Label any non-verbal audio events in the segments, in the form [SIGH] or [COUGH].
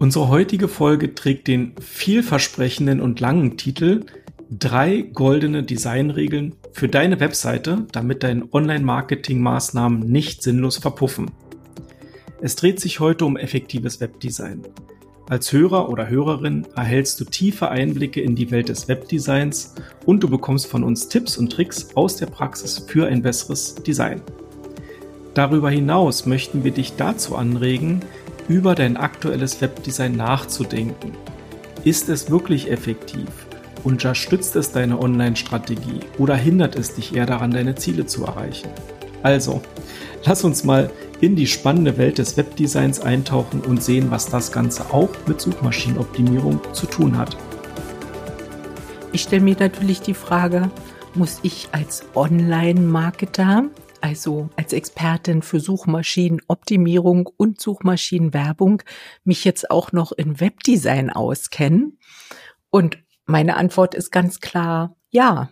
Unsere heutige Folge trägt den vielversprechenden und langen Titel Drei goldene Designregeln für deine Webseite, damit deine Online-Marketing-Maßnahmen nicht sinnlos verpuffen. Es dreht sich heute um effektives Webdesign. Als Hörer oder Hörerin erhältst du tiefe Einblicke in die Welt des Webdesigns und du bekommst von uns Tipps und Tricks aus der Praxis für ein besseres Design. Darüber hinaus möchten wir dich dazu anregen, über dein aktuelles Webdesign nachzudenken. Ist es wirklich effektiv? Unterstützt es deine Online-Strategie oder hindert es dich eher daran, deine Ziele zu erreichen? Also, lass uns mal in die spannende Welt des Webdesigns eintauchen und sehen, was das Ganze auch mit Suchmaschinenoptimierung zu tun hat. Ich stelle mir natürlich die Frage, muss ich als Online-Marketer, also als Expertin für Suchmaschinenoptimierung und Suchmaschinenwerbung, mich jetzt auch noch in Webdesign auskennen? Und meine Antwort ist ganz klar, ja.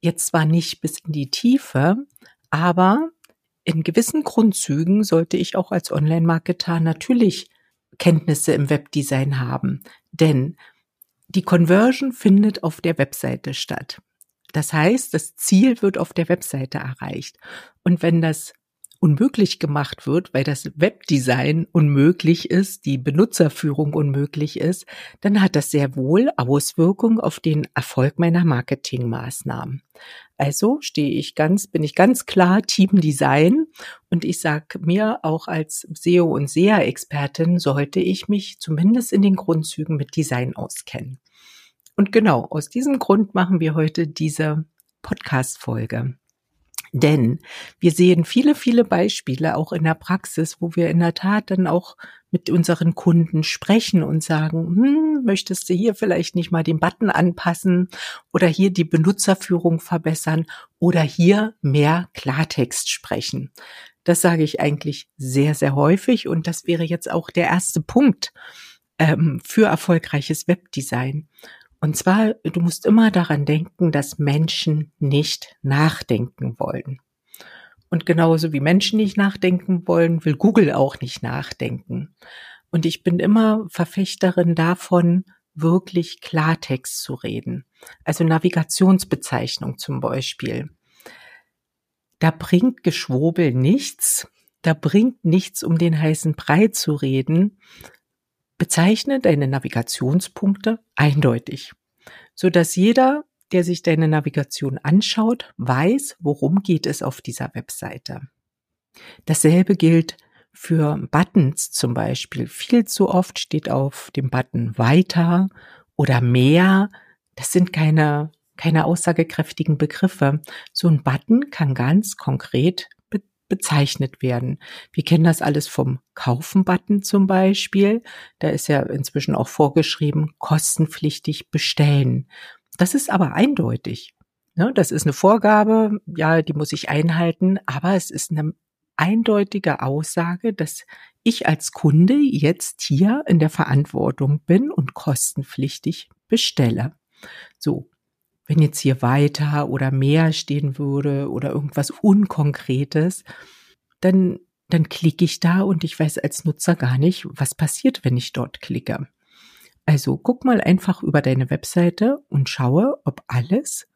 Jetzt zwar nicht bis in die Tiefe, aber in gewissen Grundzügen sollte ich auch als Online-Marketer natürlich Kenntnisse im Webdesign haben, denn die Conversion findet auf der Webseite statt. Das heißt, das Ziel wird auf der Webseite erreicht. Und wenn das unmöglich gemacht wird, weil das Webdesign unmöglich ist, die Benutzerführung unmöglich ist, dann hat das sehr wohl Auswirkungen auf den Erfolg meiner Marketingmaßnahmen. Also stehe ich ganz, bin ich ganz klar Team Design und ich sage mir auch als SEO und SEA-Expertin sollte ich mich zumindest in den Grundzügen mit Design auskennen. Und genau aus diesem Grund machen wir heute diese Podcast-Folge. Denn wir sehen viele, viele Beispiele auch in der Praxis, wo wir in der Tat dann auch mit unseren Kunden sprechen und sagen, hm, möchtest du hier vielleicht nicht mal den Button anpassen oder hier die Benutzerführung verbessern oder hier mehr Klartext sprechen. Das sage ich eigentlich sehr, sehr häufig und das wäre jetzt auch der erste Punkt ähm, für erfolgreiches Webdesign. Und zwar, du musst immer daran denken, dass Menschen nicht nachdenken wollen. Und genauso wie Menschen nicht nachdenken wollen, will Google auch nicht nachdenken. Und ich bin immer Verfechterin davon, wirklich Klartext zu reden. Also Navigationsbezeichnung zum Beispiel. Da bringt Geschwobel nichts. Da bringt nichts, um den heißen Brei zu reden, Bezeichne deine Navigationspunkte eindeutig, so dass jeder, der sich deine Navigation anschaut, weiß, worum geht es auf dieser Webseite. Dasselbe gilt für Buttons zum Beispiel. Viel zu oft steht auf dem Button weiter oder mehr. Das sind keine, keine aussagekräftigen Begriffe. So ein Button kann ganz konkret bezeichnet werden. Wir kennen das alles vom Kaufen-Button zum Beispiel. Da ist ja inzwischen auch vorgeschrieben, kostenpflichtig bestellen. Das ist aber eindeutig. Ne? Das ist eine Vorgabe, ja, die muss ich einhalten, aber es ist eine eindeutige Aussage, dass ich als Kunde jetzt hier in der Verantwortung bin und kostenpflichtig bestelle. So, wenn jetzt hier weiter oder mehr stehen würde oder irgendwas Unkonkretes, dann, dann klicke ich da und ich weiß als Nutzer gar nicht, was passiert, wenn ich dort klicke. Also guck mal einfach über deine Webseite und schaue, ob alles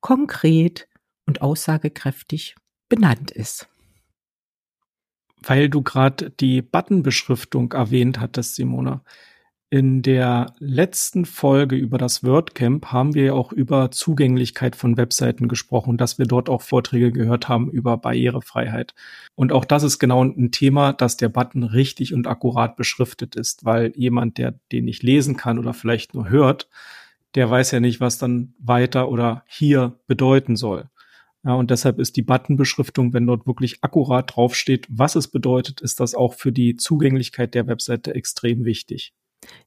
konkret und aussagekräftig benannt ist. Weil du gerade die Buttonbeschriftung erwähnt hattest, Simone. In der letzten Folge über das WordCamp haben wir ja auch über Zugänglichkeit von Webseiten gesprochen, dass wir dort auch Vorträge gehört haben über Barrierefreiheit. Und auch das ist genau ein Thema, dass der Button richtig und akkurat beschriftet ist, weil jemand, der den nicht lesen kann oder vielleicht nur hört, der weiß ja nicht, was dann weiter oder hier bedeuten soll. Ja, und deshalb ist die Buttonbeschriftung, wenn dort wirklich akkurat draufsteht, was es bedeutet, ist das auch für die Zugänglichkeit der Webseite extrem wichtig.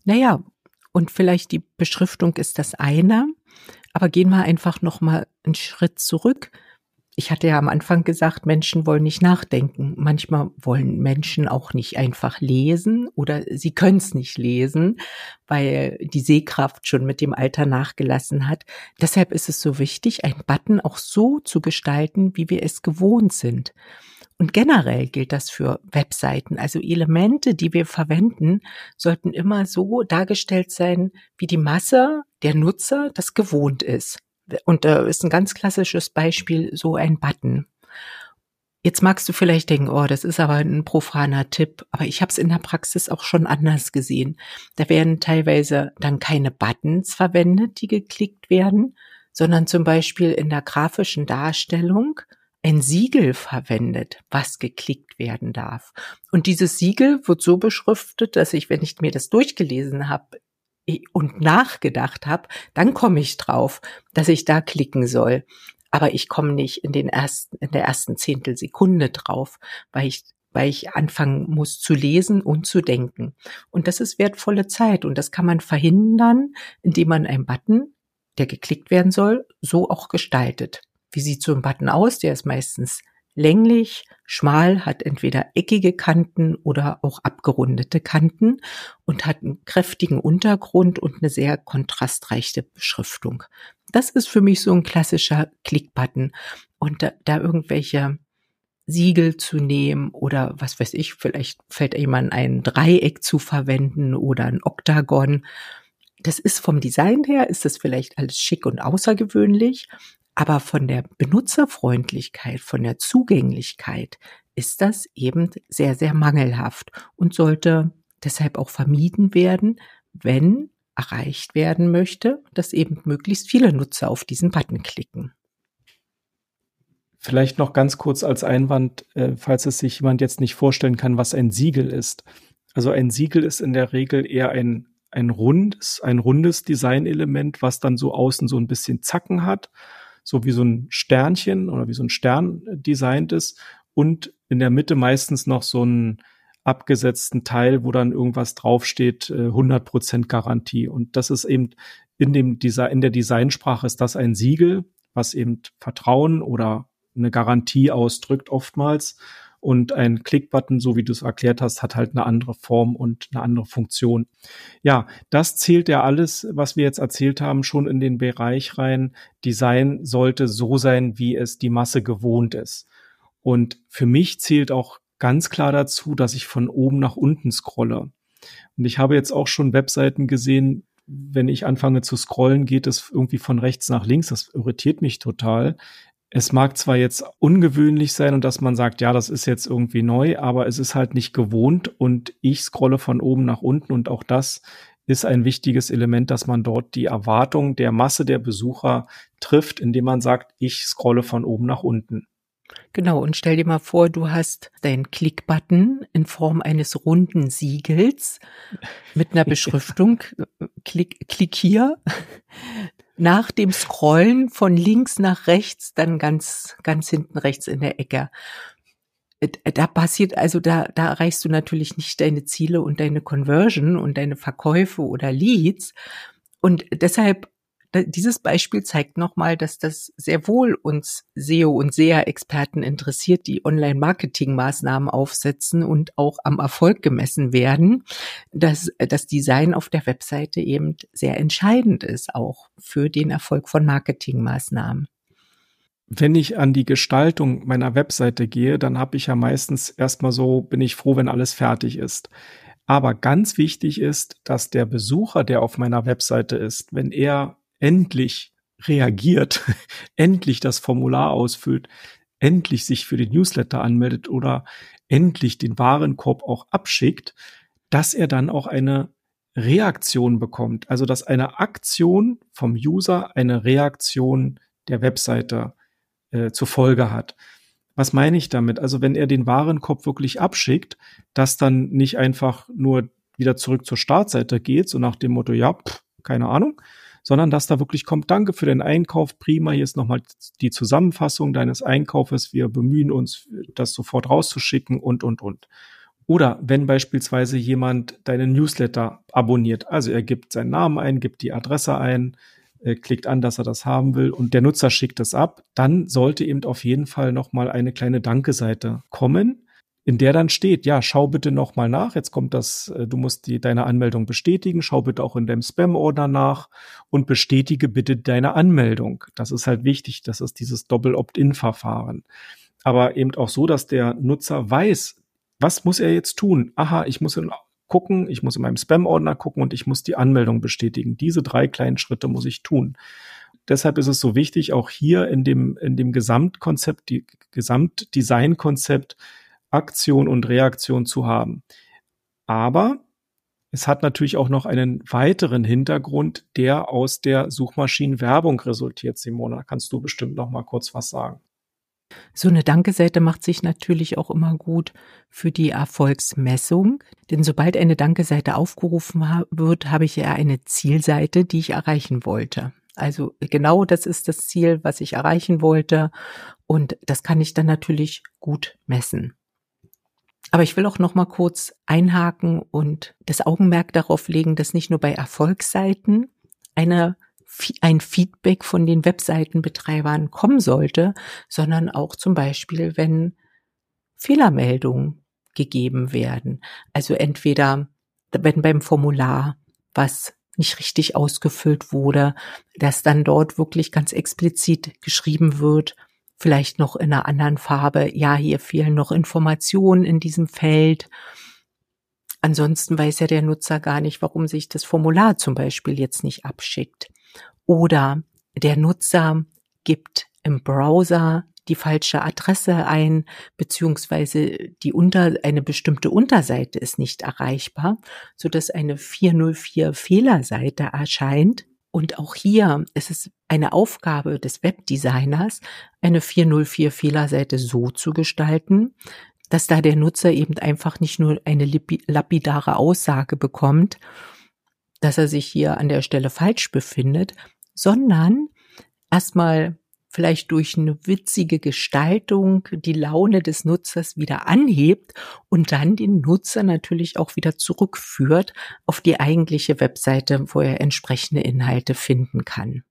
Naja, und vielleicht die Beschriftung ist das eine, aber gehen wir einfach noch mal einen Schritt zurück. Ich hatte ja am Anfang gesagt, Menschen wollen nicht nachdenken. Manchmal wollen Menschen auch nicht einfach lesen oder sie können es nicht lesen, weil die Sehkraft schon mit dem Alter nachgelassen hat. Deshalb ist es so wichtig, einen Button auch so zu gestalten, wie wir es gewohnt sind. Und generell gilt das für Webseiten. Also Elemente, die wir verwenden, sollten immer so dargestellt sein, wie die Masse der Nutzer das gewohnt ist. Und da ist ein ganz klassisches Beispiel so ein Button. Jetzt magst du vielleicht denken, oh, das ist aber ein profaner Tipp, aber ich habe es in der Praxis auch schon anders gesehen. Da werden teilweise dann keine Buttons verwendet, die geklickt werden, sondern zum Beispiel in der grafischen Darstellung ein Siegel verwendet, was geklickt werden darf. Und dieses Siegel wird so beschriftet, dass ich, wenn ich mir das durchgelesen habe und nachgedacht habe, dann komme ich drauf, dass ich da klicken soll aber ich komme nicht in den ersten, in der ersten Zehntelsekunde drauf, weil ich weil ich anfangen muss zu lesen und zu denken. Und das ist wertvolle Zeit und das kann man verhindern, indem man einen Button, der geklickt werden soll, so auch gestaltet. Wie sieht so ein Button aus? Der ist meistens länglich, schmal, hat entweder eckige Kanten oder auch abgerundete Kanten und hat einen kräftigen Untergrund und eine sehr kontrastreiche Beschriftung. Das ist für mich so ein klassischer Klickbutton. Und da, da irgendwelche Siegel zu nehmen oder was weiß ich, vielleicht fällt jemand ein Dreieck zu verwenden oder ein Oktagon. Das ist vom Design her, ist das vielleicht alles schick und außergewöhnlich, aber von der Benutzerfreundlichkeit, von der Zugänglichkeit ist das eben sehr, sehr mangelhaft und sollte deshalb auch vermieden werden, wenn erreicht werden möchte, dass eben möglichst viele Nutzer auf diesen Button klicken. Vielleicht noch ganz kurz als Einwand, äh, falls es sich jemand jetzt nicht vorstellen kann, was ein Siegel ist. Also ein Siegel ist in der Regel eher ein, ein rundes, ein rundes Designelement, was dann so außen so ein bisschen Zacken hat, so wie so ein Sternchen oder wie so ein Stern designt ist und in der Mitte meistens noch so ein abgesetzten Teil, wo dann irgendwas draufsteht, 100% äh, Garantie. Und das ist eben in dem Design, in der Designsprache ist das ein Siegel, was eben Vertrauen oder eine Garantie ausdrückt oftmals. Und ein Klickbutton, so wie du es erklärt hast, hat halt eine andere Form und eine andere Funktion. Ja, das zählt ja alles, was wir jetzt erzählt haben, schon in den Bereich rein. Design sollte so sein, wie es die Masse gewohnt ist. Und für mich zählt auch ganz klar dazu, dass ich von oben nach unten scrolle. Und ich habe jetzt auch schon Webseiten gesehen, wenn ich anfange zu scrollen, geht es irgendwie von rechts nach links. Das irritiert mich total. Es mag zwar jetzt ungewöhnlich sein und dass man sagt, ja, das ist jetzt irgendwie neu, aber es ist halt nicht gewohnt und ich scrolle von oben nach unten und auch das ist ein wichtiges Element, dass man dort die Erwartung der Masse der Besucher trifft, indem man sagt, ich scrolle von oben nach unten. Genau, und stell dir mal vor, du hast deinen Klick-Button in Form eines runden Siegels mit einer [LAUGHS] Beschriftung, klick, klick hier. Nach dem Scrollen von links nach rechts, dann ganz, ganz hinten rechts in der Ecke. Da passiert, also da, da erreichst du natürlich nicht deine Ziele und deine Conversion und deine Verkäufe oder Leads. Und deshalb dieses Beispiel zeigt nochmal, dass das sehr wohl uns SEO und SEA-Experten interessiert, die Online-Marketing-Maßnahmen aufsetzen und auch am Erfolg gemessen werden, dass das Design auf der Webseite eben sehr entscheidend ist, auch für den Erfolg von Marketingmaßnahmen. Wenn ich an die Gestaltung meiner Webseite gehe, dann habe ich ja meistens erstmal so, bin ich froh, wenn alles fertig ist. Aber ganz wichtig ist, dass der Besucher, der auf meiner Webseite ist, wenn er endlich reagiert, [LAUGHS] endlich das Formular ausfüllt, endlich sich für den Newsletter anmeldet oder endlich den Warenkorb auch abschickt, dass er dann auch eine Reaktion bekommt. Also dass eine Aktion vom User eine Reaktion der Webseite äh, zur Folge hat. Was meine ich damit? Also wenn er den Warenkorb wirklich abschickt, dass dann nicht einfach nur wieder zurück zur Startseite geht, so nach dem Motto, ja, pff, keine Ahnung, sondern dass da wirklich kommt, danke für den Einkauf, prima, hier ist nochmal die Zusammenfassung deines Einkaufes, wir bemühen uns, das sofort rauszuschicken und, und, und. Oder wenn beispielsweise jemand deinen Newsletter abonniert, also er gibt seinen Namen ein, gibt die Adresse ein, klickt an, dass er das haben will und der Nutzer schickt es ab, dann sollte eben auf jeden Fall nochmal eine kleine Danke-Seite kommen, in der dann steht, ja, schau bitte nochmal nach. Jetzt kommt das, äh, du musst die, deine Anmeldung bestätigen. Schau bitte auch in deinem Spam-Order nach und bestätige bitte deine Anmeldung. Das ist halt wichtig. Das ist dieses Doppel-Opt-in-Verfahren. aber eben auch so, dass der Nutzer weiß, was muss er jetzt tun? Aha, ich muss gucken, ich muss in meinem Spam-Ordner gucken und ich muss die Anmeldung bestätigen. Diese drei kleinen Schritte muss ich tun. Deshalb ist es so wichtig, auch hier in dem, in dem Gesamtkonzept, die Gesamtdesign-Konzept Aktion und Reaktion zu haben. Aber es hat natürlich auch noch einen weiteren Hintergrund, der aus der Suchmaschinenwerbung resultiert. Simona, kannst du bestimmt noch mal kurz was sagen? So eine Danke-Seite macht sich natürlich auch immer gut für die Erfolgsmessung, denn sobald eine Danke-Seite aufgerufen wird, habe ich ja eine Zielseite, die ich erreichen wollte. Also genau das ist das Ziel, was ich erreichen wollte und das kann ich dann natürlich gut messen. Aber ich will auch noch mal kurz einhaken und das Augenmerk darauf legen, dass nicht nur bei Erfolgsseiten eine ein Feedback von den Webseitenbetreibern kommen sollte, sondern auch zum Beispiel, wenn Fehlermeldungen gegeben werden. Also entweder, wenn beim Formular was nicht richtig ausgefüllt wurde, dass dann dort wirklich ganz explizit geschrieben wird, vielleicht noch in einer anderen Farbe, ja, hier fehlen noch Informationen in diesem Feld. Ansonsten weiß ja der Nutzer gar nicht, warum sich das Formular zum Beispiel jetzt nicht abschickt. Oder der Nutzer gibt im Browser die falsche Adresse ein, beziehungsweise die unter, eine bestimmte Unterseite ist nicht erreichbar, so dass eine 404 Fehlerseite erscheint. Und auch hier ist es eine Aufgabe des Webdesigners, eine 404 Fehlerseite so zu gestalten, dass da der Nutzer eben einfach nicht nur eine lapidare Aussage bekommt, dass er sich hier an der Stelle falsch befindet, sondern erstmal vielleicht durch eine witzige Gestaltung die Laune des Nutzers wieder anhebt und dann den Nutzer natürlich auch wieder zurückführt auf die eigentliche Webseite, wo er entsprechende Inhalte finden kann.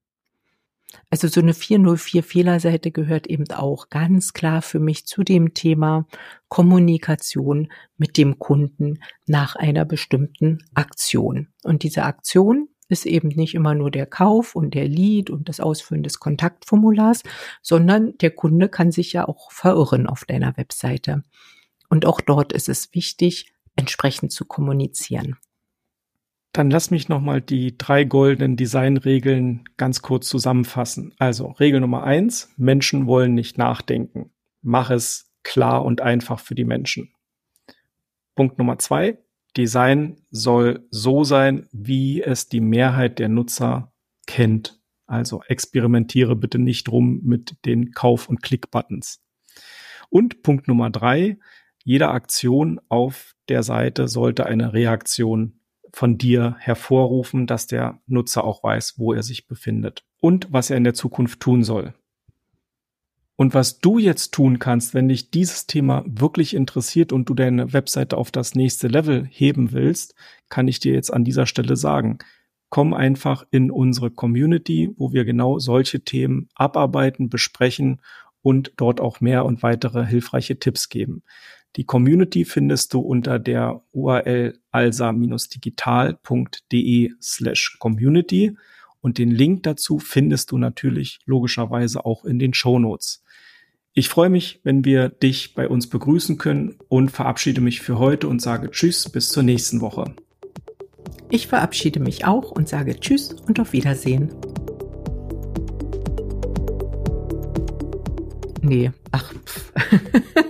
Also so eine 404 Fehlerseite gehört eben auch ganz klar für mich zu dem Thema Kommunikation mit dem Kunden nach einer bestimmten Aktion. Und diese Aktion ist eben nicht immer nur der Kauf und der Lead und das Ausfüllen des Kontaktformulars, sondern der Kunde kann sich ja auch verirren auf deiner Webseite. Und auch dort ist es wichtig, entsprechend zu kommunizieren. Dann lass mich nochmal die drei goldenen Designregeln ganz kurz zusammenfassen. Also Regel Nummer eins, Menschen wollen nicht nachdenken. Mach es klar und einfach für die Menschen. Punkt Nummer zwei, Design soll so sein, wie es die Mehrheit der Nutzer kennt. Also experimentiere bitte nicht rum mit den Kauf- und Klick-Buttons. Und Punkt Nummer drei, jede Aktion auf der Seite sollte eine Reaktion von dir hervorrufen, dass der Nutzer auch weiß, wo er sich befindet und was er in der Zukunft tun soll. Und was du jetzt tun kannst, wenn dich dieses Thema wirklich interessiert und du deine Webseite auf das nächste Level heben willst, kann ich dir jetzt an dieser Stelle sagen. Komm einfach in unsere Community, wo wir genau solche Themen abarbeiten, besprechen und dort auch mehr und weitere hilfreiche Tipps geben. Die Community findest du unter der URL alsa-digital.de slash community und den Link dazu findest du natürlich logischerweise auch in den Show Notes. Ich freue mich, wenn wir dich bei uns begrüßen können und verabschiede mich für heute und sage Tschüss bis zur nächsten Woche. Ich verabschiede mich auch und sage Tschüss und auf Wiedersehen. Nee, ach. [LAUGHS]